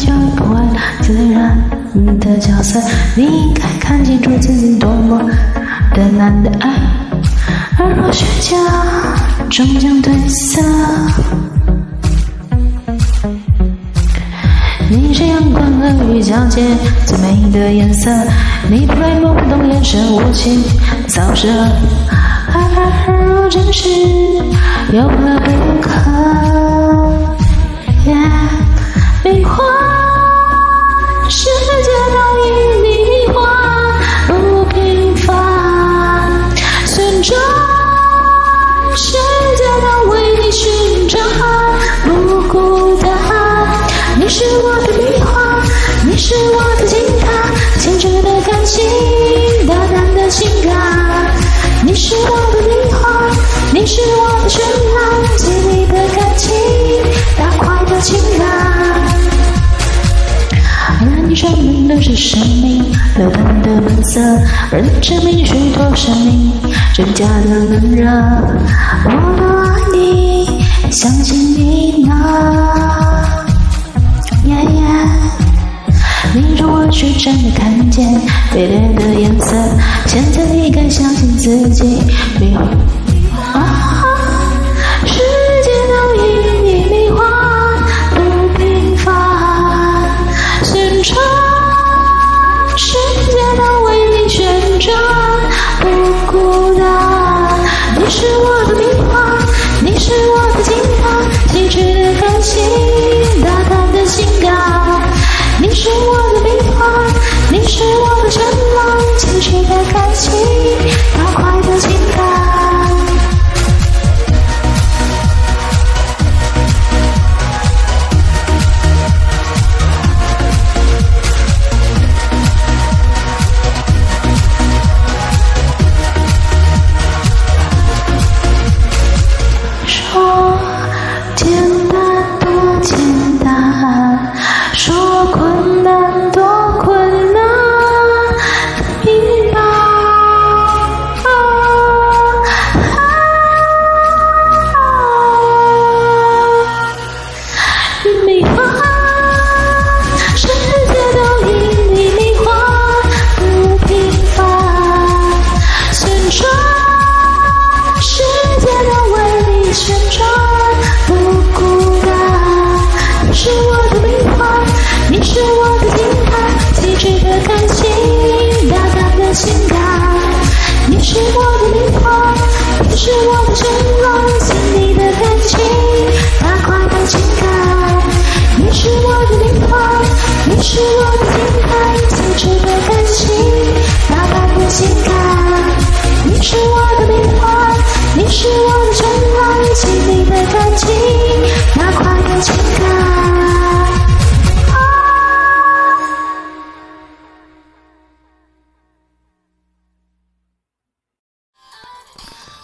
就不爱自然的角色，你应该看清楚自己多么的难得爱，而若虚假，终将褪色。你是阳光和雨交界最美的颜色，你不会懵懂眼神无情扫射，爱若真实，有何不可？大胆的情感。你是我的迷幻，你是我的绚烂，细腻的感情，大块的情感。而你专门的是生命流淌的本色，而你证明许多生命真假的冷热。我多爱你，相信你呢。是真的看见卑劣的颜色，现在你该相信自己。迷幻啊，世界都因你迷幻，不平凡，旋转，世界都为你旋转，不孤单。你是我的迷幻，